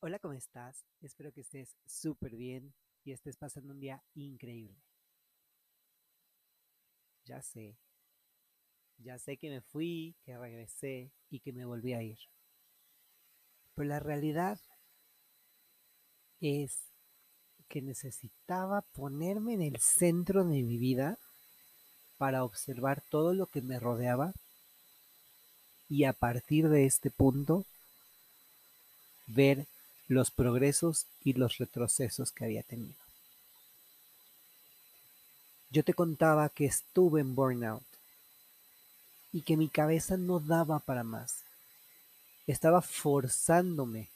Hola, ¿cómo estás? Espero que estés súper bien y estés pasando un día increíble. Ya sé, ya sé que me fui, que regresé y que me volví a ir. Pero la realidad es que necesitaba ponerme en el centro de mi vida para observar todo lo que me rodeaba y a partir de este punto ver los progresos y los retrocesos que había tenido. Yo te contaba que estuve en burnout y que mi cabeza no daba para más. Estaba forzándome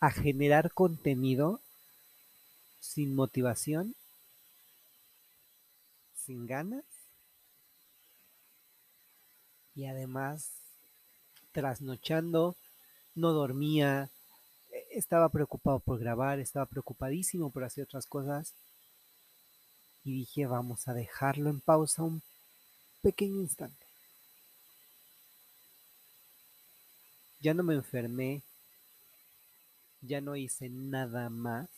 a generar contenido sin motivación, sin ganas y además trasnochando, no dormía, estaba preocupado por grabar, estaba preocupadísimo por hacer otras cosas. Y dije, vamos a dejarlo en pausa un pequeño instante. Ya no me enfermé, ya no hice nada más.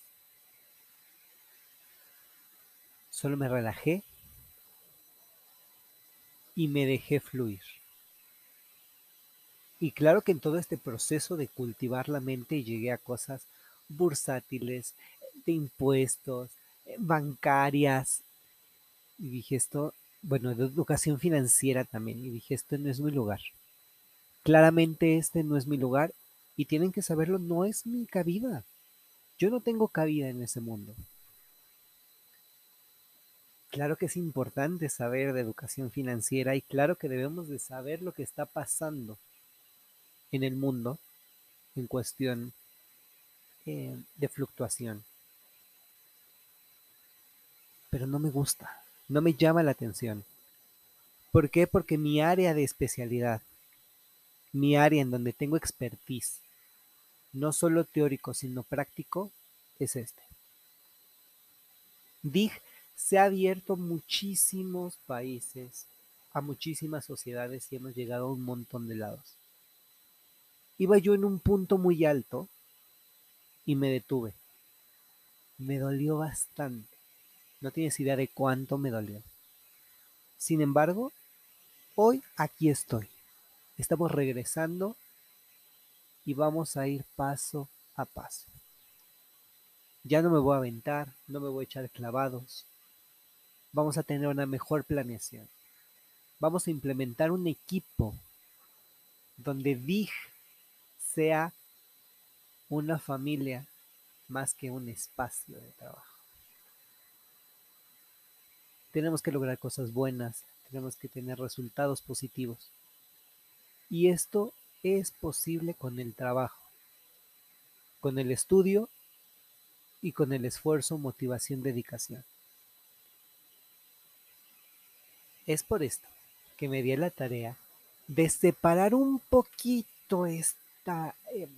Solo me relajé y me dejé fluir. Y claro que en todo este proceso de cultivar la mente llegué a cosas bursátiles, de impuestos, eh, bancarias. Y dije esto, bueno, de educación financiera también. Y dije, esto no es mi lugar. Claramente este no es mi lugar y tienen que saberlo, no es mi cabida. Yo no tengo cabida en ese mundo. Claro que es importante saber de educación financiera y claro que debemos de saber lo que está pasando en el mundo en cuestión eh, de fluctuación. Pero no me gusta, no me llama la atención. ¿Por qué? Porque mi área de especialidad, mi área en donde tengo expertise, no solo teórico, sino práctico, es este. DIG se ha abierto muchísimos países, a muchísimas sociedades y hemos llegado a un montón de lados. Iba yo en un punto muy alto y me detuve. Me dolió bastante. No tienes idea de cuánto me dolió. Sin embargo, hoy aquí estoy. Estamos regresando y vamos a ir paso a paso. Ya no me voy a aventar, no me voy a echar clavados. Vamos a tener una mejor planeación. Vamos a implementar un equipo donde DIG sea una familia más que un espacio de trabajo. Tenemos que lograr cosas buenas, tenemos que tener resultados positivos. Y esto es posible con el trabajo, con el estudio y con el esfuerzo, motivación, dedicación. Es por esto que me di la tarea de separar un poquito Em,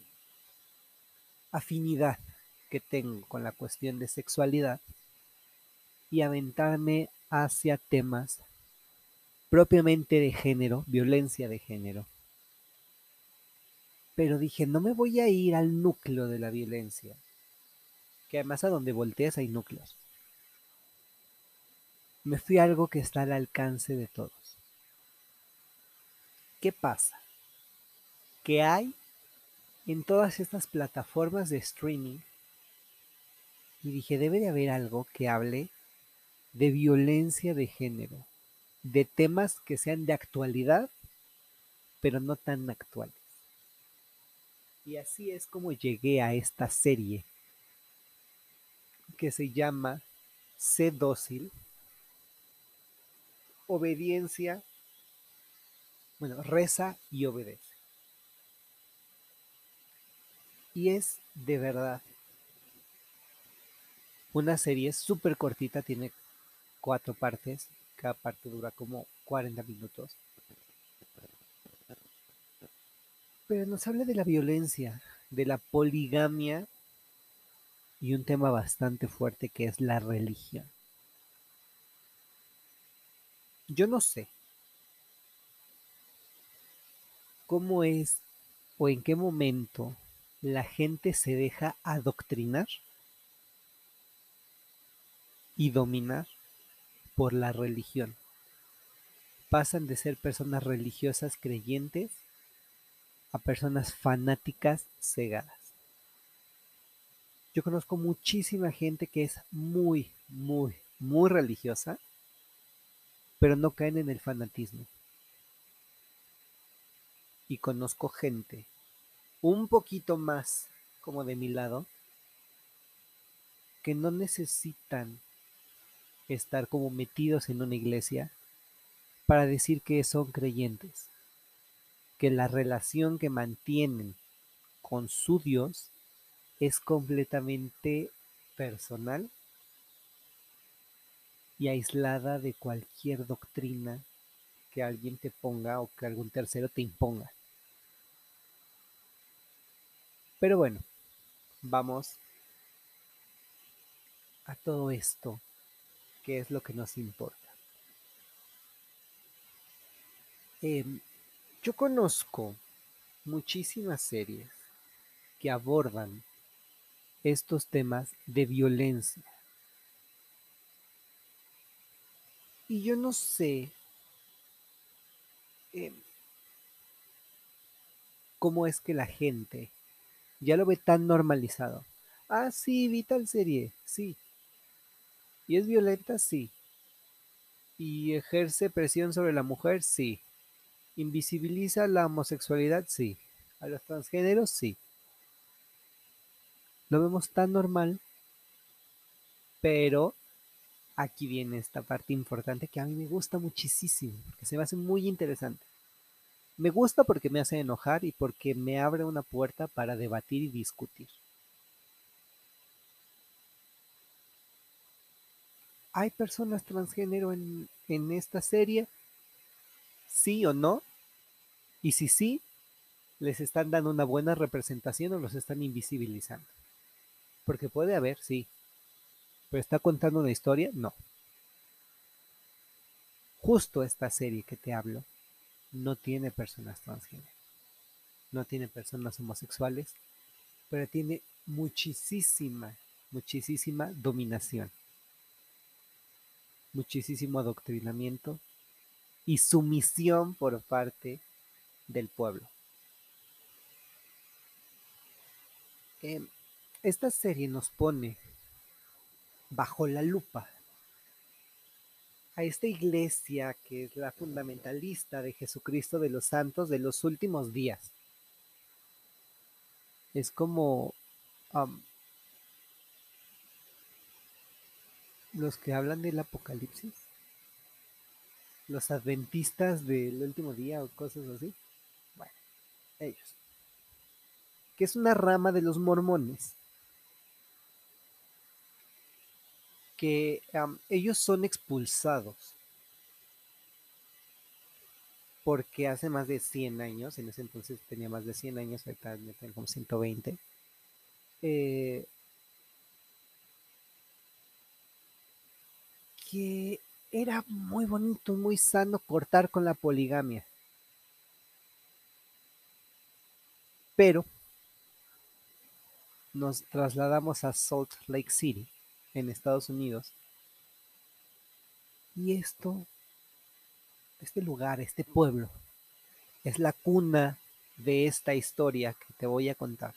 afinidad que tengo con la cuestión de sexualidad y aventarme hacia temas propiamente de género, violencia de género. Pero dije, no me voy a ir al núcleo de la violencia, que además a donde volteas hay núcleos. Me fui a algo que está al alcance de todos. ¿Qué pasa? Que hay en todas estas plataformas de streaming y dije, debe de haber algo que hable de violencia de género, de temas que sean de actualidad, pero no tan actuales. Y así es como llegué a esta serie que se llama Sé dócil, obediencia, bueno, reza y obedece. Y es de verdad una serie súper cortita, tiene cuatro partes, cada parte dura como 40 minutos. Pero nos habla de la violencia, de la poligamia y un tema bastante fuerte que es la religión. Yo no sé cómo es o en qué momento la gente se deja adoctrinar y dominar por la religión. Pasan de ser personas religiosas creyentes a personas fanáticas cegadas. Yo conozco muchísima gente que es muy, muy, muy religiosa, pero no caen en el fanatismo. Y conozco gente un poquito más como de mi lado que no necesitan estar como metidos en una iglesia para decir que son creyentes, que la relación que mantienen con su Dios es completamente personal y aislada de cualquier doctrina que alguien te ponga o que algún tercero te imponga. Pero bueno, vamos a todo esto, que es lo que nos importa. Em, yo conozco muchísimas series que abordan estos temas de violencia. Y yo no sé em, cómo es que la gente ya lo ve tan normalizado. Ah, sí, vi tal serie, sí. ¿Y es violenta? Sí. ¿Y ejerce presión sobre la mujer? Sí. ¿Invisibiliza la homosexualidad? Sí. ¿A los transgéneros? Sí. Lo vemos tan normal, pero aquí viene esta parte importante que a mí me gusta muchísimo, porque se me hace muy interesante. Me gusta porque me hace enojar y porque me abre una puerta para debatir y discutir. ¿Hay personas transgénero en, esta serie? ¿Sí o no? Y si sí, ¿les están dando una buena representación o los están invisibilizando? Porque puede haber, sí. ¿Pero está contando una historia? No. Justo esta serie que te hablo no tiene personas transgénero, no tiene personas homosexuales, pero tiene muchísima, muchísima dominación, muchísimo adoctrinamiento y sumisión por parte del pueblo. Em, esta serie nos pone bajo la lupa a esta iglesia que es la fundamentalista de Jesucristo de los santos de los últimos días. Es como los que hablan del apocalipsis, los adventistas del último día o cosas así. Bueno, ellos. Que es una rama de los mormones que ellos son expulsados porque hace más de 100 años, en ese entonces tenía más de 100 años, ahorita tengo como 120, eh, que era muy bonito, muy sano cortar con la poligamia. Pero nos trasladamos a Salt Lake City en Estados Unidos. Y esto, este lugar, este pueblo, es la cuna de esta historia que te voy a contar.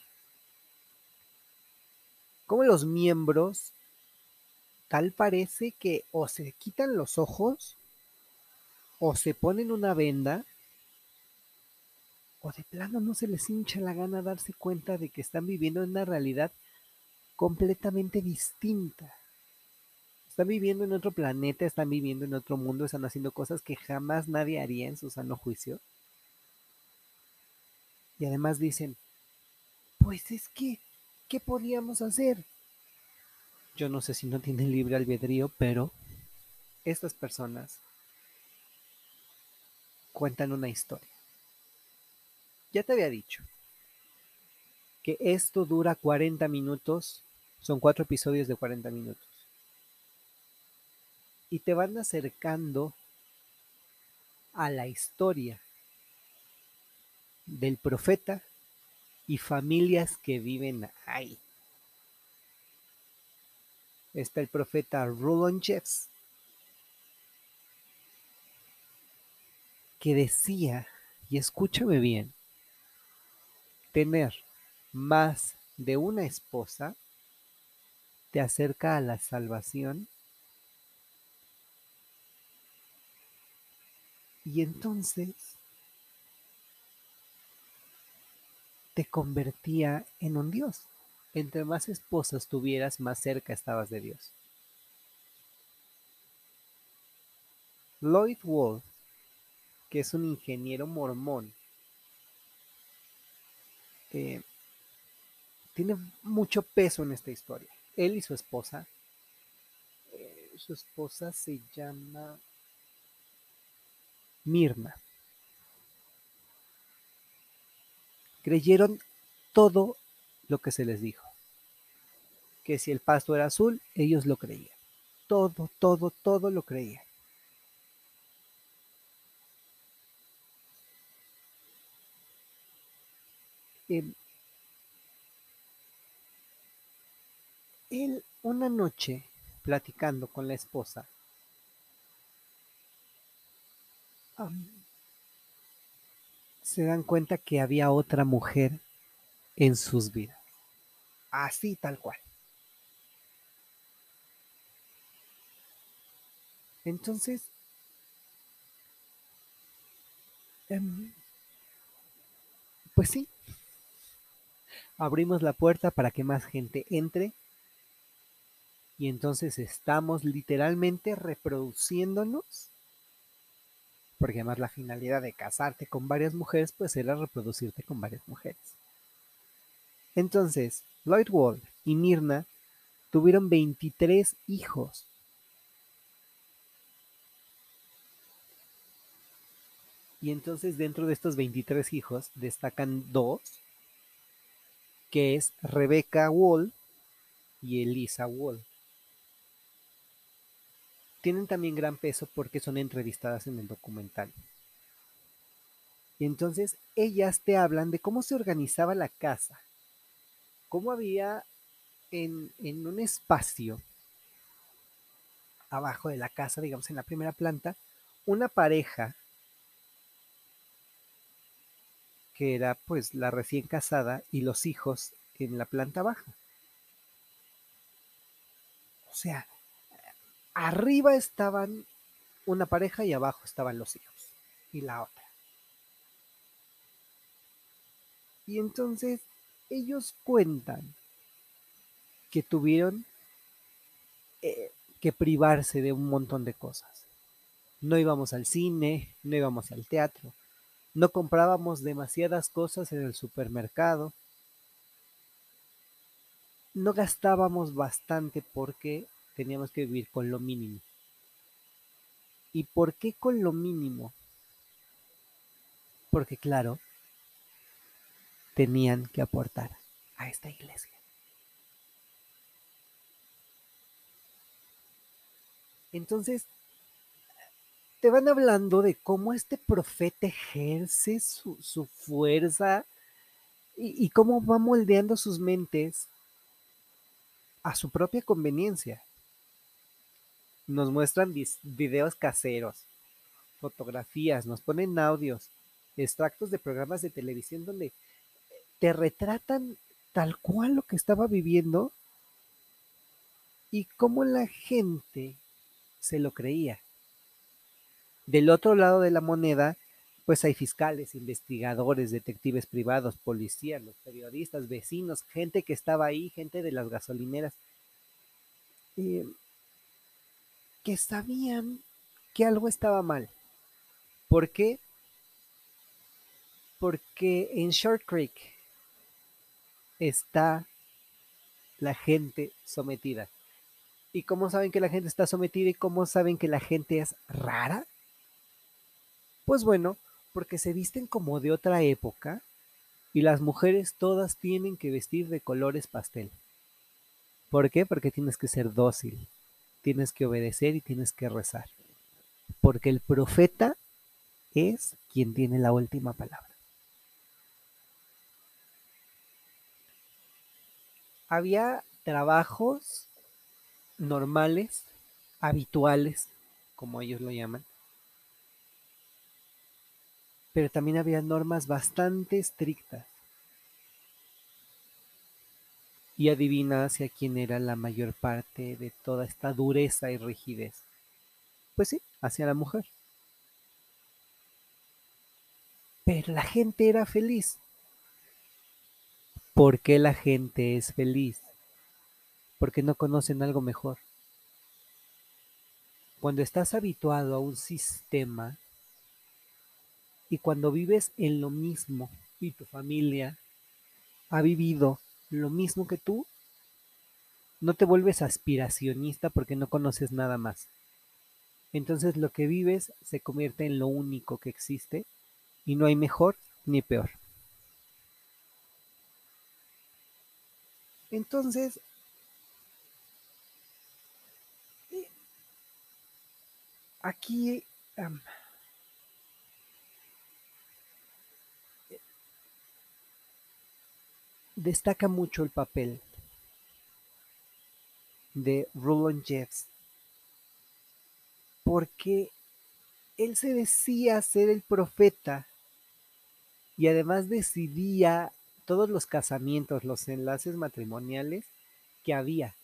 Como los miembros, tal parece que o se quitan los ojos, o se ponen una venda, o de plano no se les hincha la gana darse cuenta de que están viviendo en una realidad completamente distinta. Están viviendo en otro planeta, están viviendo en otro mundo, están haciendo cosas que jamás nadie haría en su sano juicio. Y además dicen, pues es que, ¿qué podíamos hacer? Yo no sé si no tienen libre albedrío, pero estas personas cuentan una historia. Ya te había dicho, que esto dura 40 minutos, son cuatro episodios de 40 minutos. Y te van acercando a la historia del profeta y familias que viven ahí. Está el profeta Roland Jeffs, que decía, y escúchame bien, tener más de una esposa te acerca a la salvación y entonces te convertía en un Dios. Entre más esposas tuvieras, más cerca estabas de Dios. Lloyd Wolf, que es un ingeniero mormón, eh, tiene mucho peso en esta historia. Él y su esposa, eh, su esposa se llama Mirna. Creyeron todo lo que se les dijo. Que si el pasto era azul, ellos lo creían. Todo, todo, todo lo creían. Em, él una noche, platicando con la esposa, se dan cuenta que había otra mujer en sus vidas. Así tal cual. Entonces, em, pues sí, abrimos la puerta para que más gente entre y entonces estamos literalmente reproduciéndonos porque además la finalidad de casarte con varias mujeres pues era reproducirte con varias mujeres. Entonces, Lloyd Wall y Mirna tuvieron 23 hijos. Y entonces dentro de estos 23 hijos destacan dos, que es Rebecca Wall y Elisa Wall tienen también gran peso porque son entrevistadas en el documental. Y entonces ellas te hablan de cómo se organizaba la casa, cómo había en, en un espacio abajo de la casa, digamos en la primera planta, una pareja que era pues la recién casada y los hijos en la planta baja. O sea, arriba estaban una pareja y abajo estaban los hijos y la otra. Y entonces ellos cuentan que tuvieron eh, que privarse de un montón de cosas. No íbamos al cine, no íbamos al teatro, no comprábamos demasiadas cosas en el supermercado, no gastábamos bastante porque teníamos que vivir con lo mínimo. ¿Y por qué con lo mínimo? Porque claro, tenían que aportar a esta iglesia. Entonces, te van hablando de cómo este profeta ejerce su, fuerza y, y cómo va moldeando sus mentes a su propia conveniencia nos muestran videos caseros, fotografías, nos ponen audios, extractos de programas de televisión donde te retratan tal cual lo que estaba viviendo y cómo la gente se lo creía. Del otro lado de la moneda, pues hay fiscales, investigadores, detectives privados, policías, los periodistas, vecinos, gente que estaba ahí, gente de las gasolineras. Eh, que sabían que algo estaba mal. ¿Por qué? Porque en Short Creek está la gente sometida. ¿Y cómo saben que la gente está sometida y cómo saben que la gente es rara? Pues bueno, porque se visten como de otra época y las mujeres todas tienen que vestir de colores pastel. ¿Por qué? Porque tienes que ser dócil tienes que obedecer y tienes que rezar. Porque el profeta es quien tiene la última palabra. había trabajos normales, habituales, como ellos lo llaman, pero también había normas bastante estrictas. Y adivina hacia quién era la mayor parte de toda esta dureza y rigidez. Pues sí, hacia la mujer. Pero la gente era feliz. ¿Por qué la gente es feliz? Porque no conocen algo mejor. Cuando estás habituado a un sistema y cuando vives en lo mismo y tu familia ha vivido lo mismo que tú, no te vuelves aspiracionista porque no conoces nada más. Entonces lo que vives se convierte en lo único que existe y no hay mejor ni peor. Entonces, eh, aquí destaca mucho el papel de Roland Jeffs porque él se decía ser el profeta y además decidía todos los casamientos, los enlaces matrimoniales que había.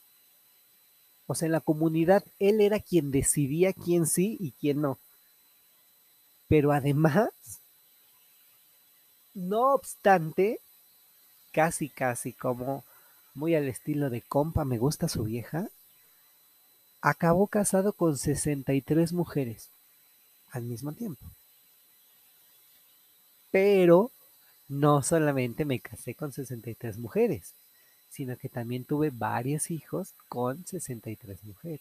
O sea, en la comunidad él era quien decidía quién sí y quién no. Pero además, no obstante, casi casi como muy al estilo de compa, me gusta su vieja, acabó casado con 63 mujeres al mismo tiempo. Pero no solamente me casé con 63 mujeres, sino que también tuve varios hijos con 63 mujeres.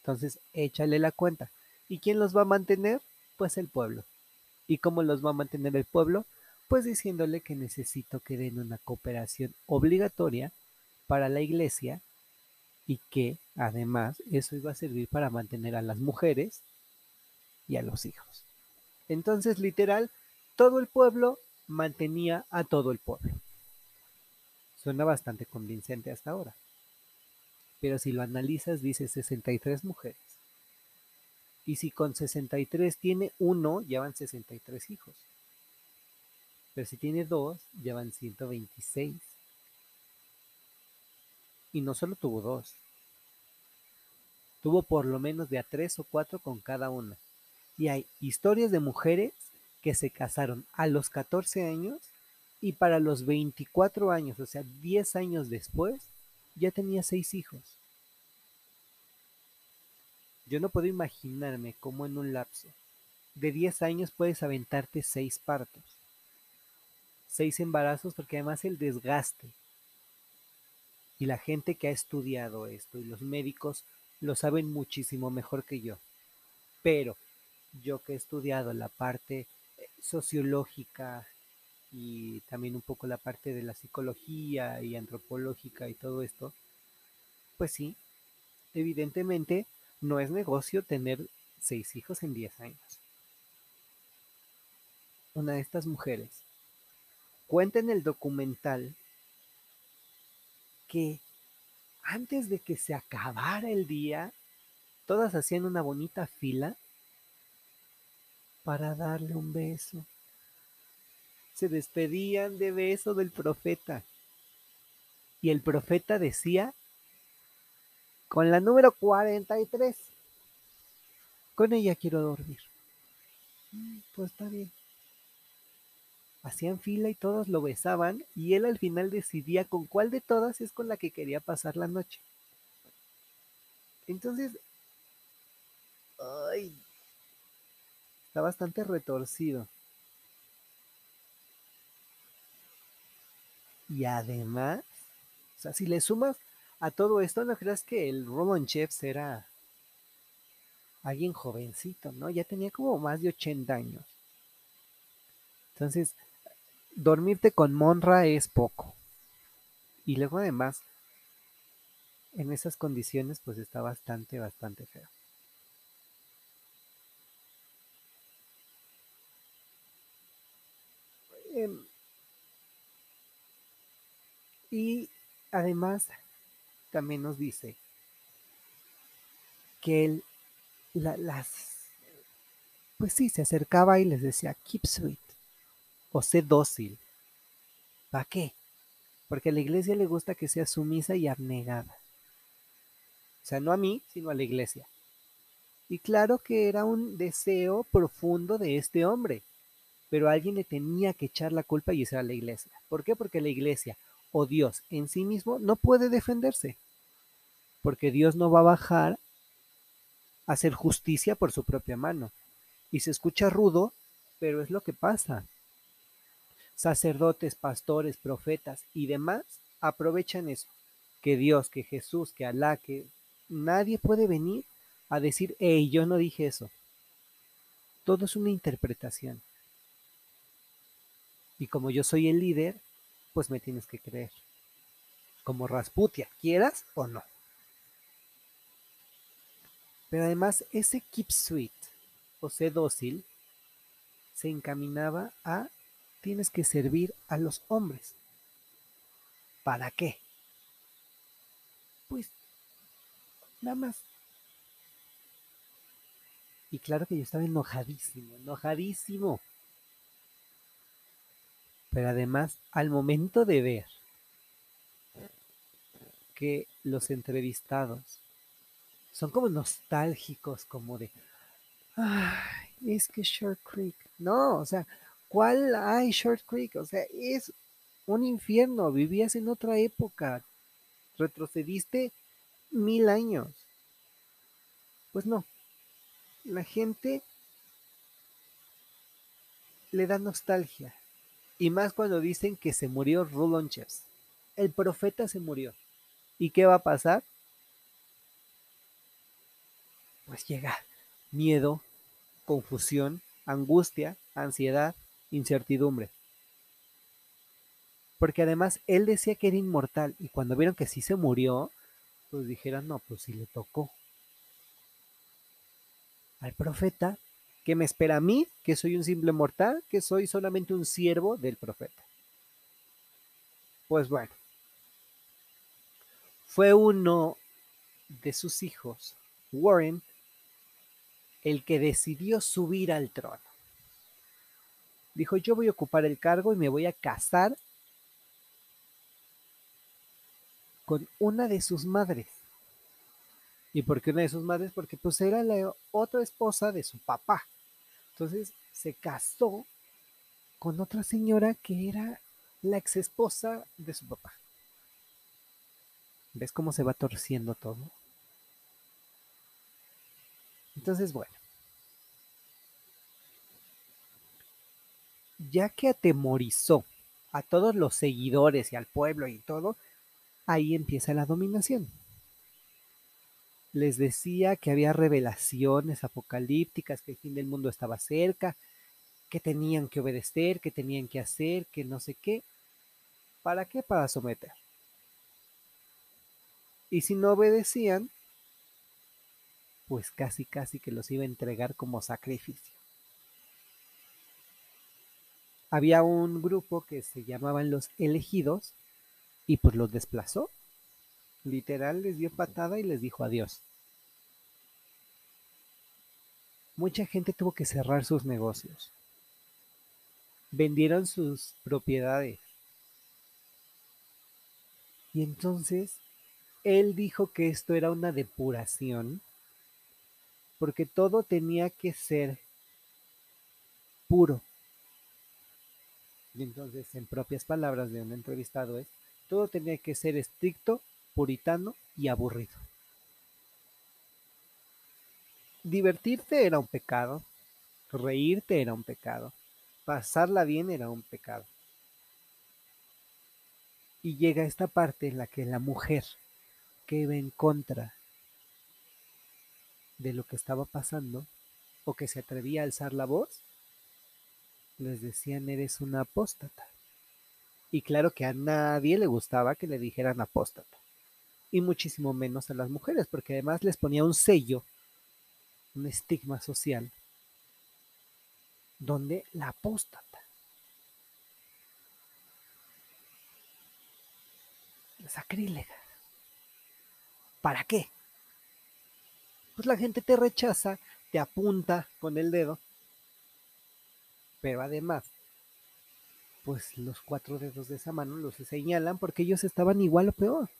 Entonces, échale la cuenta. ¿Y quién los va a mantener? Pues el pueblo. ¿Y cómo los va a mantener el pueblo? Pues diciéndole que necesito que den una cooperación obligatoria para la iglesia y que además eso iba a servir para mantener a las mujeres y a los hijos. Entonces, literal, todo el pueblo mantenía a todo el pueblo. Suena bastante convincente hasta ahora. Pero si lo analizas, dice 63 mujeres. Y si con 63 tiene uno, llevan 63 hijos. Pero si tiene dos, llevan 126. Y no solo tuvo dos. Tuvo por lo menos de a tres o cuatro con cada una. Y hay historias de mujeres que se casaron a los 14 años y para los 24 años, o sea, 10 años después, ya tenía seis hijos. Yo no puedo imaginarme cómo en un lapso de 10 años puedes aventarte seis partos, seis embarazos, porque además el desgaste y la gente que ha estudiado esto y los médicos lo saben muchísimo mejor que yo. Pero yo que he estudiado la parte sociológica y también un poco la parte de la psicología y antropológica y todo esto, pues sí, evidentemente no es negocio tener seis hijos en diez años. Una de estas mujeres cuenta en el documental que antes de que se acabara el día, todas hacían una bonita fila para darle un beso. Se despedían de beso del profeta. Y el profeta decía, con la número 43, con ella quiero dormir. Pues está bien. Hacían fila y todos lo besaban y él al final decidía con cuál de todas es con la que quería pasar la noche. Entonces, ay, Está bastante retorcido. Y además, o sea, si le sumas a todo esto, no creas que el Roman Chefs era alguien jovencito, ¿no? Ya tenía como más de 80 años. Entonces, dormirte con Monra es poco. Y luego además, en esas condiciones, pues está bastante, bastante feo. Em, y además, también nos dice que él, las, pues sí, se acercaba y les decía, keep sweet, o sé dócil. ¿Para qué? Porque a la iglesia le gusta que sea sumisa y abnegada. O sea, no a mí, sino a la iglesia. Y claro que era un deseo profundo de este hombre, pero alguien le tenía que echar la culpa y esa era la iglesia. ¿Por qué? Porque la iglesia o Dios en sí mismo no puede defenderse, porque Dios no va a bajar a hacer justicia por su propia mano. Y se escucha rudo, pero es lo que pasa. Sacerdotes, pastores, profetas y demás aprovechan eso. Que Dios, que Jesús, que Alá, que nadie puede venir a decir, hey, yo no dije eso. Todo es una interpretación. Y como yo soy el líder, pues me tienes que creer. Como Rasputia, quieras o no. Pero además ese keep sweet o sé dócil se encaminaba a tienes que servir a los hombres. ¿Para qué? Pues nada más y claro que yo estaba enojadísimo, enojadísimo. Pero además, al momento de ver que los entrevistados son como nostálgicos, como de, ay, es que Short Creek. No, o sea, ¿cuál hay Short Creek? O sea, es un infierno, vivías en otra época, retrocediste mil años. Pues no, la gente le da nostalgia. Y más cuando dicen que se murió Rulon El profeta se murió. ¿Y qué va a pasar? Pues llega miedo, confusión, angustia, ansiedad, incertidumbre. Porque además él decía que era inmortal y cuando vieron que sí se murió, pues dijeron, no, pues sí le tocó al profeta que me espera a mí, que soy un simple mortal, que soy solamente un siervo del profeta. Pues bueno, fue uno de sus hijos, Warren, el que decidió subir al trono. Dijo, yo voy a ocupar el cargo y me voy a casar con una de sus madres. ¿Y por qué una de sus madres? Porque pues era la otra esposa de su papá. Entonces se casó con otra señora que era la ex esposa de su papá. ¿Ves cómo se va torciendo todo? Entonces, bueno. Ya que atemorizó a todos los seguidores y al pueblo y todo, ahí empieza la dominación les decía que había revelaciones apocalípticas, que el fin del mundo estaba cerca, que tenían que obedecer, que tenían que hacer, que no sé qué. ¿Para qué? Para someter. Y si no obedecían, pues casi casi que los iba a entregar como sacrificio. Había un grupo que se llamaban los elegidos y pues los desplazó Literal les dio patada y les dijo adiós. Mucha gente tuvo que cerrar sus negocios. Vendieron sus propiedades. Y entonces él dijo que esto era una depuración porque todo tenía que ser puro. Y entonces, en propias palabras de un entrevistado es, todo tenía que ser estricto puritano y aburrido. Divertirte era un pecado, reírte era un pecado, pasarla bien era un pecado. Y llega esta parte en la que la mujer que iba en contra de lo que estaba pasando o que se atrevía a alzar la voz, les decían eres una apóstata. Y claro que a nadie le gustaba que le dijeran apóstata y muchísimo menos a las mujeres, porque además les ponía un sello, un estigma social, donde la apóstata. sacrílega. ¿Para qué? Pues la gente te rechaza, te apunta con el dedo, pero además, pues los cuatro dedos de esa mano los señalan porque ellos estaban igual o peor.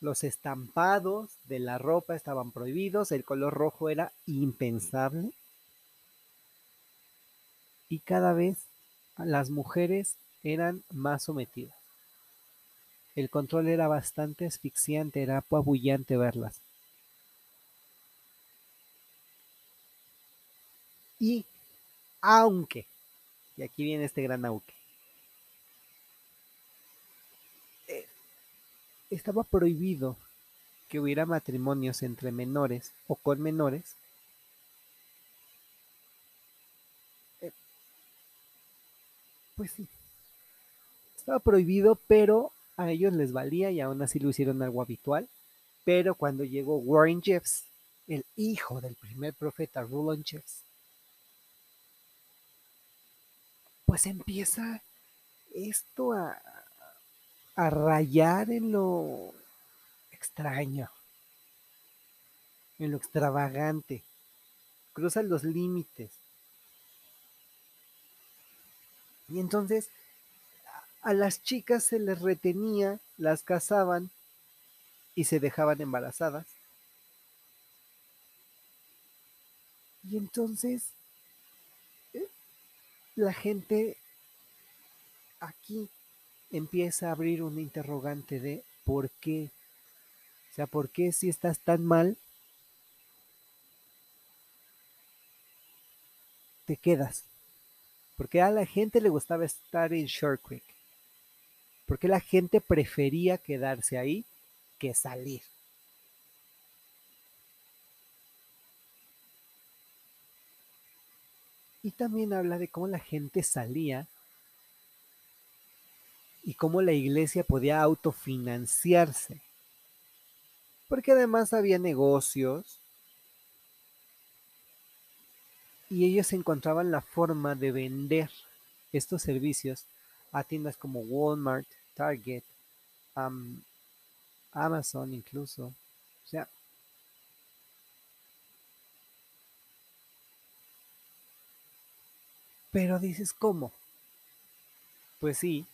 Los estampados de la ropa estaban prohibidos, el color rojo era impensable. Y cada vez las mujeres eran más sometidas. El control era bastante asfixiante, era apabullante verlas. Y aunque, y aquí viene este gran aunque, estaba prohibido que hubiera matrimonios entre menores o con menores. Eh, pues sí, estaba prohibido, pero a ellos les valía y aún así lo hicieron algo habitual. Pero cuando llegó Warren Jeffs, el hijo del primer profeta Roland Jeffs, pues empieza esto a, a rayar en lo extraño, en lo extravagante. Cruzan los límites. Y entonces a las chicas se les retenía, las casaban y se dejaban embarazadas. Y entonces la gente aquí empieza a abrir un interrogante de por qué. O sea, ¿por qué si estás tan mal te quedas? Porque a la gente le gustaba estar en Short Creek. Porque la gente prefería quedarse ahí que salir. Y también habla de cómo la gente salía y cómo la iglesia podía autofinanciarse. Porque además había negocios y ellos encontraban la forma de vender estos servicios a tiendas como Walmart, Target, Amazon incluso. O sea, pero dices, ¿cómo? Pues sí,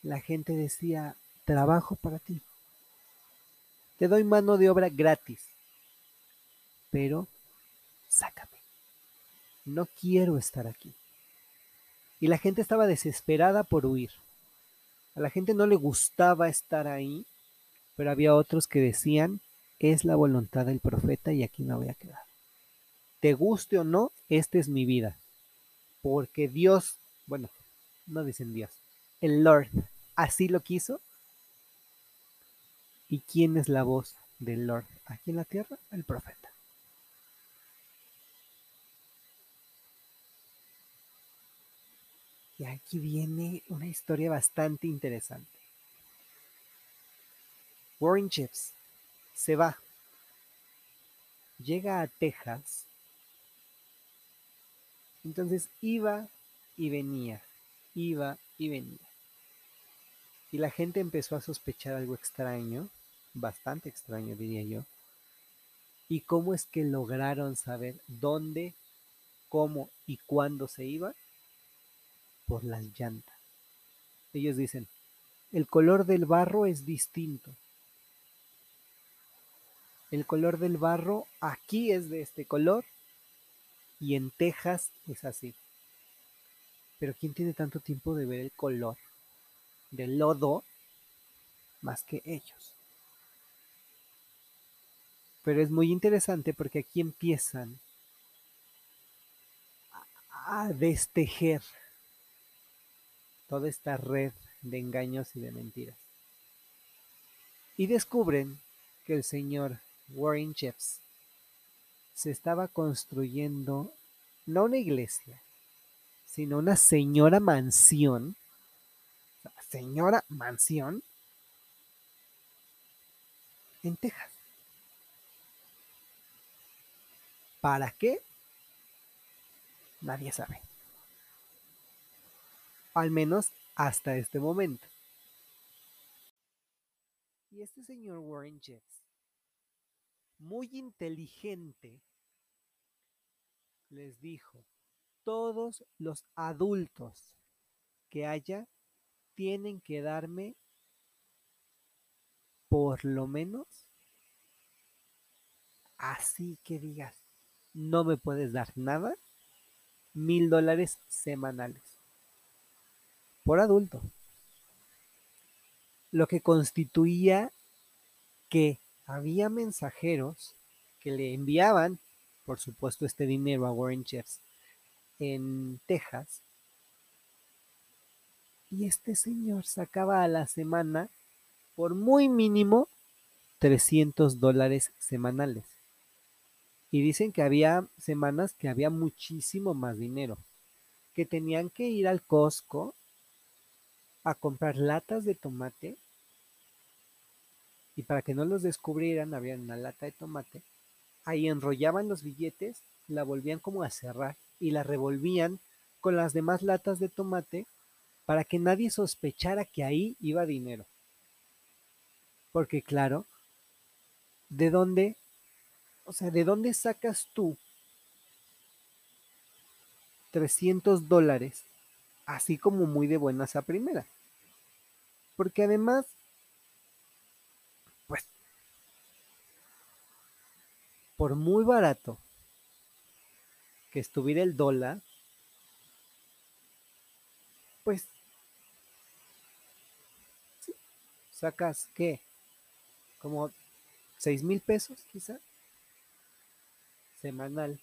la gente decía, trabajo para ti. Te doy mano de obra gratis, pero sácame. No quiero estar aquí. Y la gente estaba desesperada por huir. A la gente no le gustaba estar ahí, pero había otros que decían, es la voluntad del profeta y aquí me voy a quedar. Te guste o no, esta es mi vida. Porque Dios, bueno, no dicen Dios, el Lord así lo quiso. ¿Y quién es la voz del Lord aquí en la tierra? El profeta. Y aquí viene una historia bastante interesante. Warren Chips se va, llega a Texas, entonces iba y venía, iba y venía. Y la gente empezó a sospechar algo extraño, bastante extraño diría yo. ¿Y cómo es que lograron saber dónde, cómo y cuándo se iba? Por las llantas. Ellos dicen, el color del barro es distinto. El color del barro aquí es de este color y en Texas es así. Pero ¿quién tiene tanto tiempo de ver el color? de lodo más que ellos. Pero es muy interesante porque aquí empiezan a destejer toda esta red de engaños y de mentiras. Y descubren que el señor Warren Jeffs se estaba construyendo no una iglesia, sino una señora mansión señora mansión en Texas. ¿Para qué? Nadie sabe. al menos hasta este momento. Y este señor Warren Jeffs, muy inteligente, les dijo, todos los adultos que haya tienen que darme por lo menos así que digas, no me puedes dar nada, mil dólares semanales por adulto. Lo que constituía que había mensajeros que le enviaban, por supuesto, este dinero a Warren Jeffs en Texas. Y este señor sacaba a la semana, por muy mínimo, 300 dólares semanales. Y dicen que había semanas que había muchísimo más dinero, que tenían que ir al Costco a comprar latas de tomate y para que no los descubrieran había una lata de tomate, ahí enrollaban los billetes, la volvían como a cerrar y la revolvían con las demás latas de tomate para que nadie sospechara que ahí iba dinero. Porque claro, ¿de dónde? O sea, ¿de dónde sacas tú 300 dólares así como muy de buenas a primera? Porque además, pues, por muy barato que estuviera el dólar, pues, sacas, ¿qué? Como seis mil pesos quizá, semanal.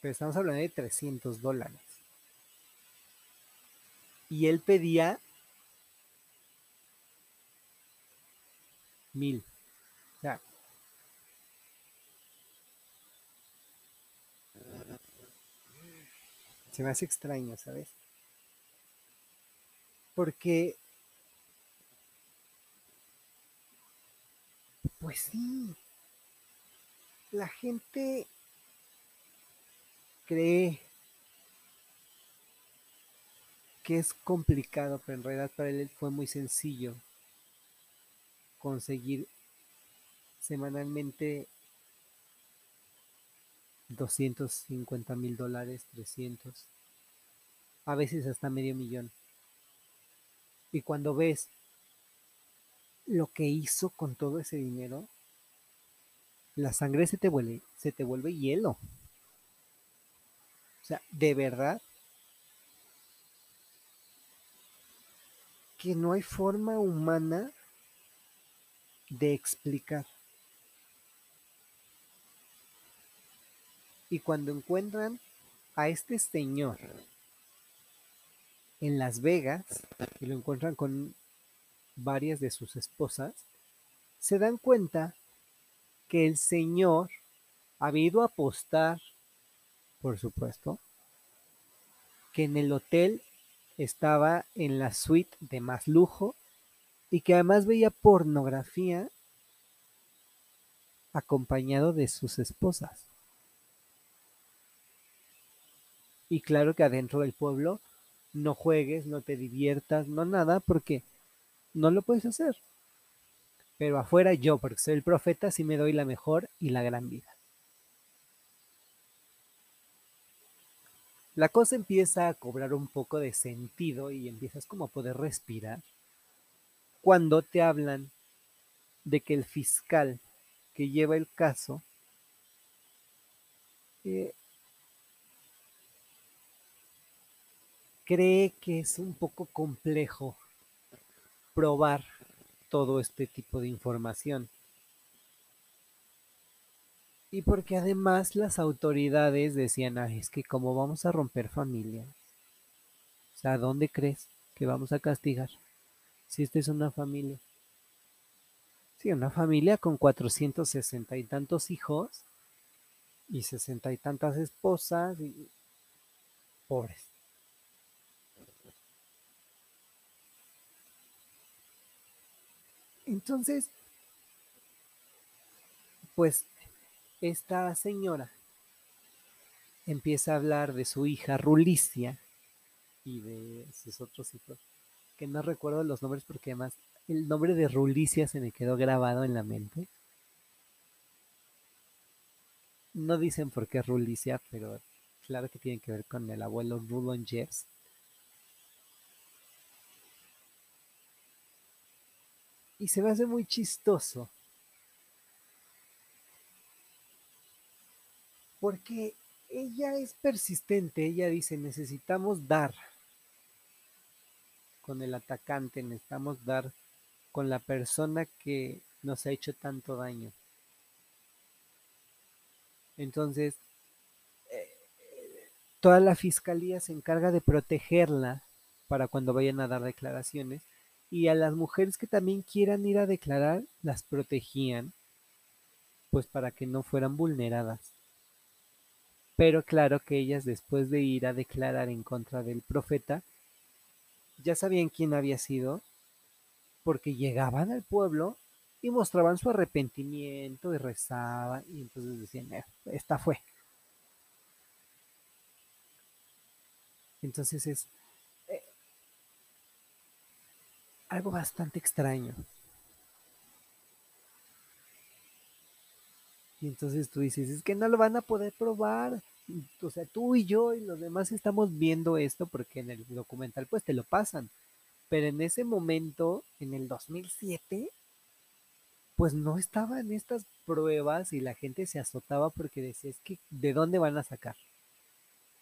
Pero estamos hablando de 300 dólares. Y él pedía mil. O se me hace extraño, ¿sabes? Porque, pues sí, la gente cree que es complicado, pero en realidad para él fue muy sencillo conseguir semanalmente 250 mil dólares, 300, a veces hasta medio millón. Y cuando ves lo que hizo con todo ese dinero, la sangre se te vuelve, se te vuelve hielo. O sea, de verdad que no hay forma humana de explicar. Y cuando encuentran a este señor en Las Vegas y lo encuentran con varias de sus esposas, se dan cuenta que el señor ha ido a apostar, por supuesto, que en el hotel estaba en la suite de más lujo y que además veía pornografía acompañado de sus esposas. Y claro que adentro del pueblo no juegues, no te diviertas, no nada, porque no lo puedes hacer. Pero afuera yo, porque soy el profeta, sí me doy la mejor y la gran vida. La cosa empieza a cobrar un poco de sentido y empiezas como a poder respirar cuando te hablan de que el fiscal que lleva el caso eh, cree que es un poco complejo probar todo este tipo de información. Y porque además las autoridades decían, es que cómo vamos a romper familias. O sea, ¿dónde crees que vamos a castigar? Si esta es una familia. Sí, una familia con 460 y tantos hijos y sesenta y tantas esposas y pobres. Entonces, pues esta señora empieza a hablar de su hija Rulicia y de sus otros hijos, que no recuerdo los nombres porque además el nombre de Rulicia se me quedó grabado en la mente. No dicen por qué Rulicia, pero claro que tiene que ver con el abuelo Rulon Jeffs. Y se me hace muy chistoso. Porque ella es persistente, ella dice, necesitamos dar con el atacante, necesitamos dar con la persona que nos ha hecho tanto daño. Entonces, eh, toda la fiscalía se encarga de protegerla para cuando vayan a dar declaraciones y a las mujeres que también quieran ir a declarar las protegían pues para que no fueran vulneradas. Pero claro que ellas después de ir a declarar en contra del profeta, ya sabían quién había sido, porque llegaban al pueblo y mostraban su arrepentimiento y rezaban y entonces decían, eh, esta fue. Entonces es eh, algo bastante extraño. Y entonces tú dices, es que no lo van a poder probar o sea, tú y yo y los demás estamos viendo esto porque en el documental pues te lo pasan. Pero en ese momento, en el 2007, pues no estaban estas pruebas y la gente se azotaba porque decía, es que, ¿de dónde van a sacar?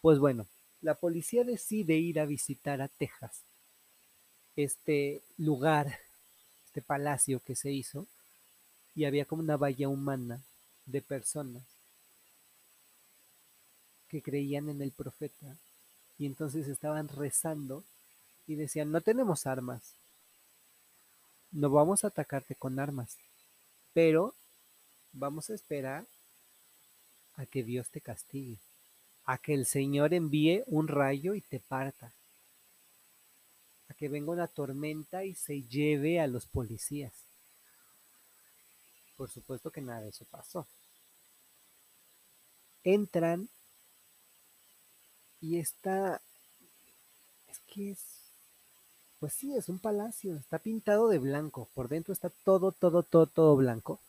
Pues bueno, la policía decide ir a visitar a Texas, este lugar, este palacio que se hizo, y había como una valla humana de personas que creían en el profeta y entonces estaban rezando y decían, no tenemos armas, no vamos a atacarte con armas, pero vamos a esperar a que Dios te castigue, a que el Señor envíe un rayo y te parta, a que venga una tormenta y se lleve a los policías. Por supuesto que nada de eso pasó. Entran y está, es que es, pues sí, es un palacio, está pintado de blanco, por dentro está todo, todo, todo, todo blanco.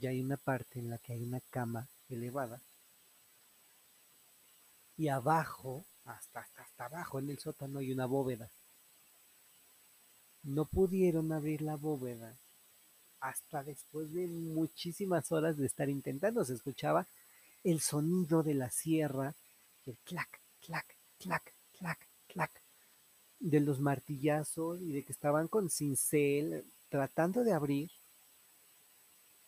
Y hay una parte en la que hay una cama elevada. Y abajo, hasta, hasta, hasta abajo en el sótano hay una bóveda. No pudieron abrir la bóveda hasta después de muchísimas horas de estar intentando. Se escuchaba el sonido de la sierra el clac, clac, clac, clac, clac, de los martillazos y de que estaban con cincel tratando de abrir.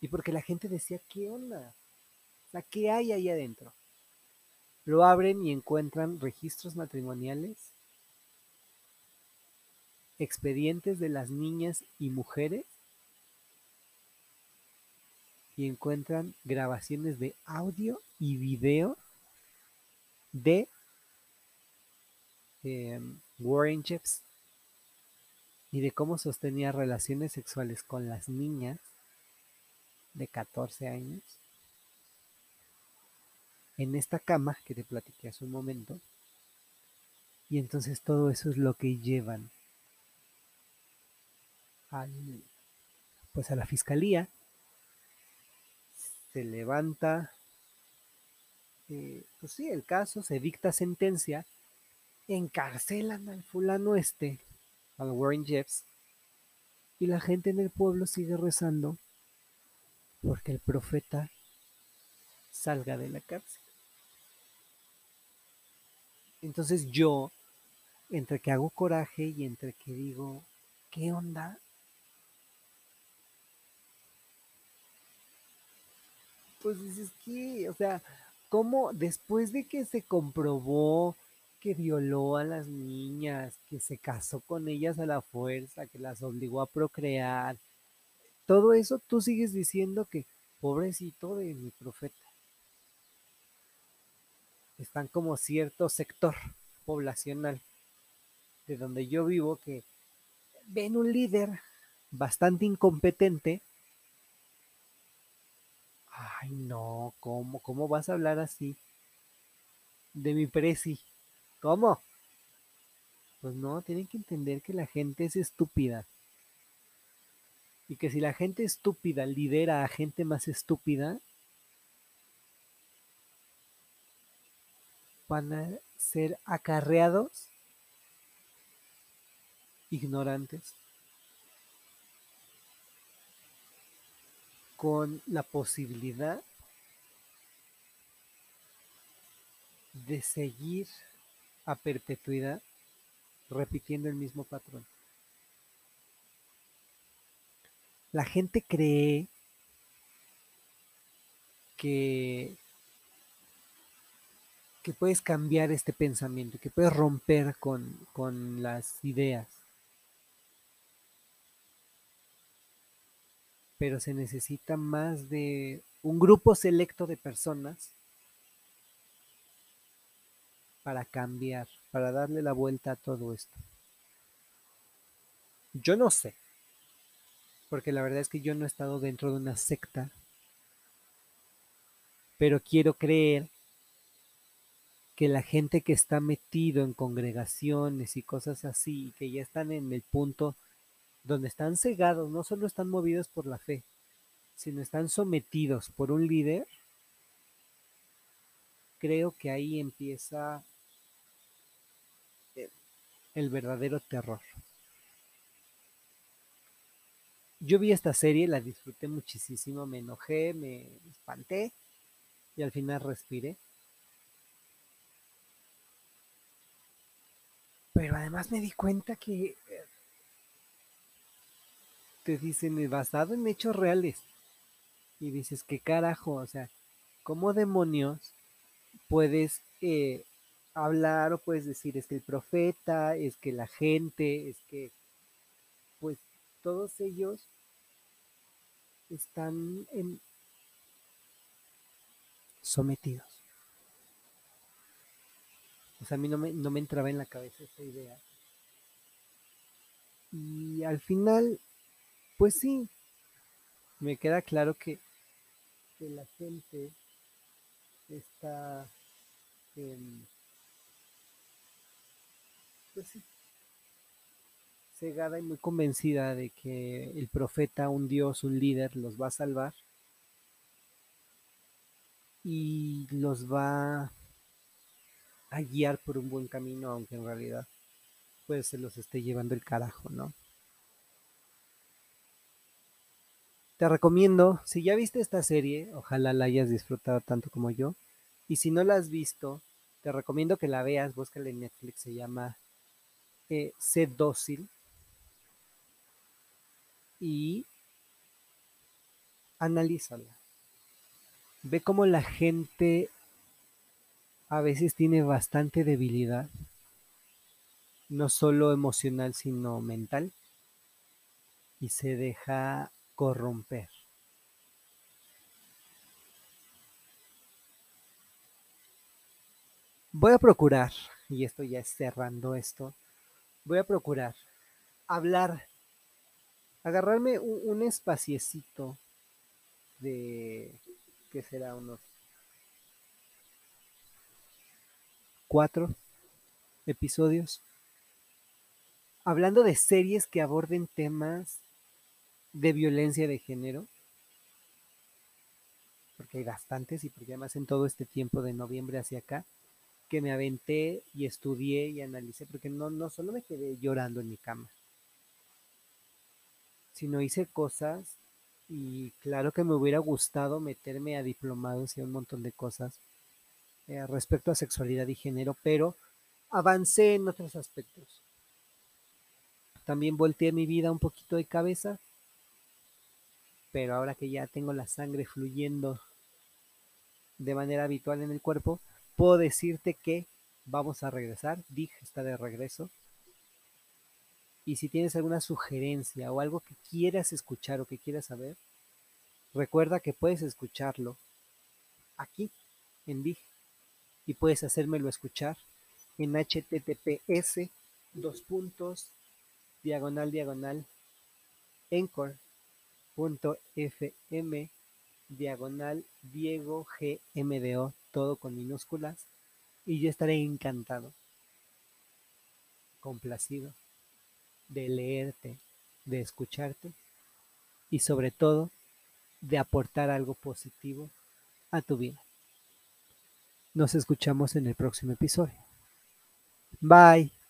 Y porque la gente decía, ¿qué onda? O ¿qué hay ahí adentro? Lo abren y encuentran registros matrimoniales, expedientes de las niñas y mujeres y encuentran grabaciones de audio y video de em, Warren Jeffs y de cómo sostenía relaciones sexuales con las niñas de 14 años en esta cama que te platiqué hace un momento. Y entonces todo eso es lo que llevan al, pues a la fiscalía. Se levanta eh, pues sí, el caso, se dicta sentencia, encarcelan al fulano este, al Warren Jeffs, y la gente en el pueblo sigue rezando porque el profeta salga de la cárcel. Entonces yo, entre que hago coraje y entre que digo, ¿qué onda? Pues dices que, o sea, cómo después de que se comprobó que violó a las niñas, que se casó con ellas a la fuerza, que las obligó a procrear, todo eso tú sigues diciendo que pobrecito de mi profeta. Están como cierto sector poblacional de donde yo vivo que ven un líder bastante incompetente Ay, no, ¿cómo? ¿Cómo vas a hablar así? de mi presi. ¿Cómo? Pues no, tienen que entender que la gente es estúpida. Y que si la gente estúpida lidera a gente más estúpida, van a ser acarreados ignorantes con la posibilidad de seguir a perpetuidad repitiendo el mismo patrón. La gente cree que, que puedes cambiar este pensamiento, que puedes romper con, con las ideas. Pero se necesita más de un grupo selecto de personas para cambiar, para darle la vuelta a todo esto. Yo no sé, porque la verdad es que yo no he estado dentro de una secta, pero quiero creer que la gente que está metido en congregaciones y cosas así, que ya están en el punto donde están cegados, no solo están movidos por la fe, sino están sometidos por un líder, creo que ahí empieza el verdadero terror. Yo vi esta serie, la disfruté muchísimo, me enojé, me espanté y al final respiré. Pero además me di cuenta que eh, te dicen basado en hechos reales. Y dices, ¿qué carajo? O sea, ¿cómo demonios puedes eh, hablar o puedes decir es que el profeta, es que la gente, es que pues todos ellos están en sometidos. O sea, a mí no me, no me entraba en la cabeza esa idea. Y al final, pues sí, me queda claro que, la gente está en, pues sí, cegada y muy convencida de que el profeta, un dios, un líder, los va a salvar y los va a guiar por un buen camino, aunque en realidad pues se los esté llevando el carajo, ¿no? Te recomiendo, si ya viste esta serie, ojalá la hayas disfrutado tanto como yo, y si no la has visto, te recomiendo que la veas, búscala en Netflix, se llama eh, sé dócil y analízala. Ve cómo la gente a veces tiene bastante debilidad, no solo emocional, sino mental, y se deja corromper. Voy a procurar, y esto ya es cerrando esto, voy a procurar hablar, agarrarme un, espaciecito de, ¿qué será? Unos cuatro episodios, hablando de series que aborden temas de violencia de género, porque hay bastantes y porque además en todo este tiempo de noviembre hacia acá, que me aventé y estudié y analicé, porque no, no solo me quedé llorando en mi cama, sino hice cosas y claro que me hubiera gustado meterme a diplomados y a un montón de cosas eh, respecto a sexualidad y género, pero avancé en otros aspectos. También volteé mi vida un poquito de cabeza, pero ahora que ya tengo la sangre fluyendo de manera habitual en el cuerpo, puedo decirte que vamos a regresar. Dig está de regreso. Y si tienes alguna sugerencia o algo que quieras escuchar o que quieras saber, recuerda que puedes escucharlo aquí en Dig y puedes hacérmelo escuchar en https dos puntos diagonal diagonal encore.fm diagonal Diego GMDO todo con minúsculas Y yo estaré encantado, complacido de leerte, de escucharte y sobre todo de aportar algo positivo a tu vida. Nos escuchamos en el próximo episodio. Bye.